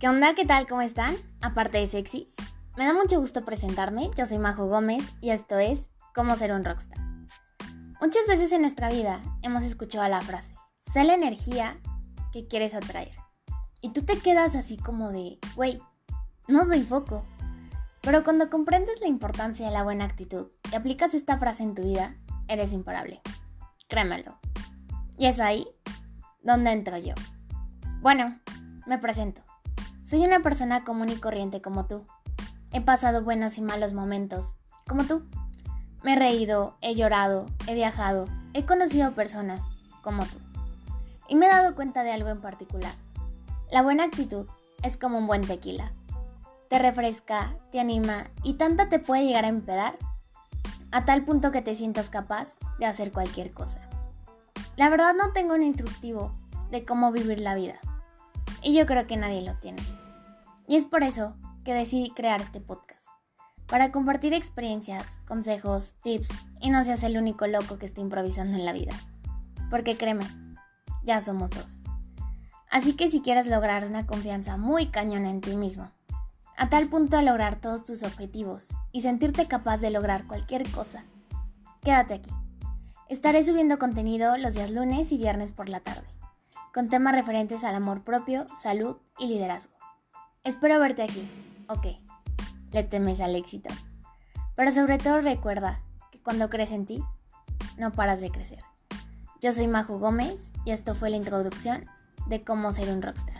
¿Qué onda? ¿Qué tal? ¿Cómo están? Aparte de sexy, me da mucho gusto presentarme. Yo soy Majo Gómez y esto es Cómo ser un rockstar. Muchas veces en nuestra vida hemos escuchado la frase, sé la energía que quieres atraer. Y tú te quedas así como de, güey, no soy foco. Pero cuando comprendes la importancia de la buena actitud y aplicas esta frase en tu vida, eres imparable. Créemelo. Y es ahí donde entro yo. Bueno, me presento. Soy una persona común y corriente como tú. He pasado buenos y malos momentos, como tú. Me he reído, he llorado, he viajado, he conocido personas, como tú. Y me he dado cuenta de algo en particular. La buena actitud es como un buen tequila. Te refresca, te anima y tanta te puede llegar a empedar a tal punto que te sientas capaz de hacer cualquier cosa. La verdad no tengo un instructivo de cómo vivir la vida. Y yo creo que nadie lo tiene. Y es por eso que decidí crear este podcast. Para compartir experiencias, consejos, tips y no seas el único loco que está improvisando en la vida. Porque créeme, ya somos dos. Así que si quieres lograr una confianza muy cañona en ti mismo, a tal punto de lograr todos tus objetivos y sentirte capaz de lograr cualquier cosa, quédate aquí. Estaré subiendo contenido los días lunes y viernes por la tarde, con temas referentes al amor propio, salud y liderazgo. Espero verte aquí, ok, le temes al éxito. Pero sobre todo recuerda que cuando crees en ti, no paras de crecer. Yo soy Majo Gómez y esto fue la introducción de cómo ser un rockstar.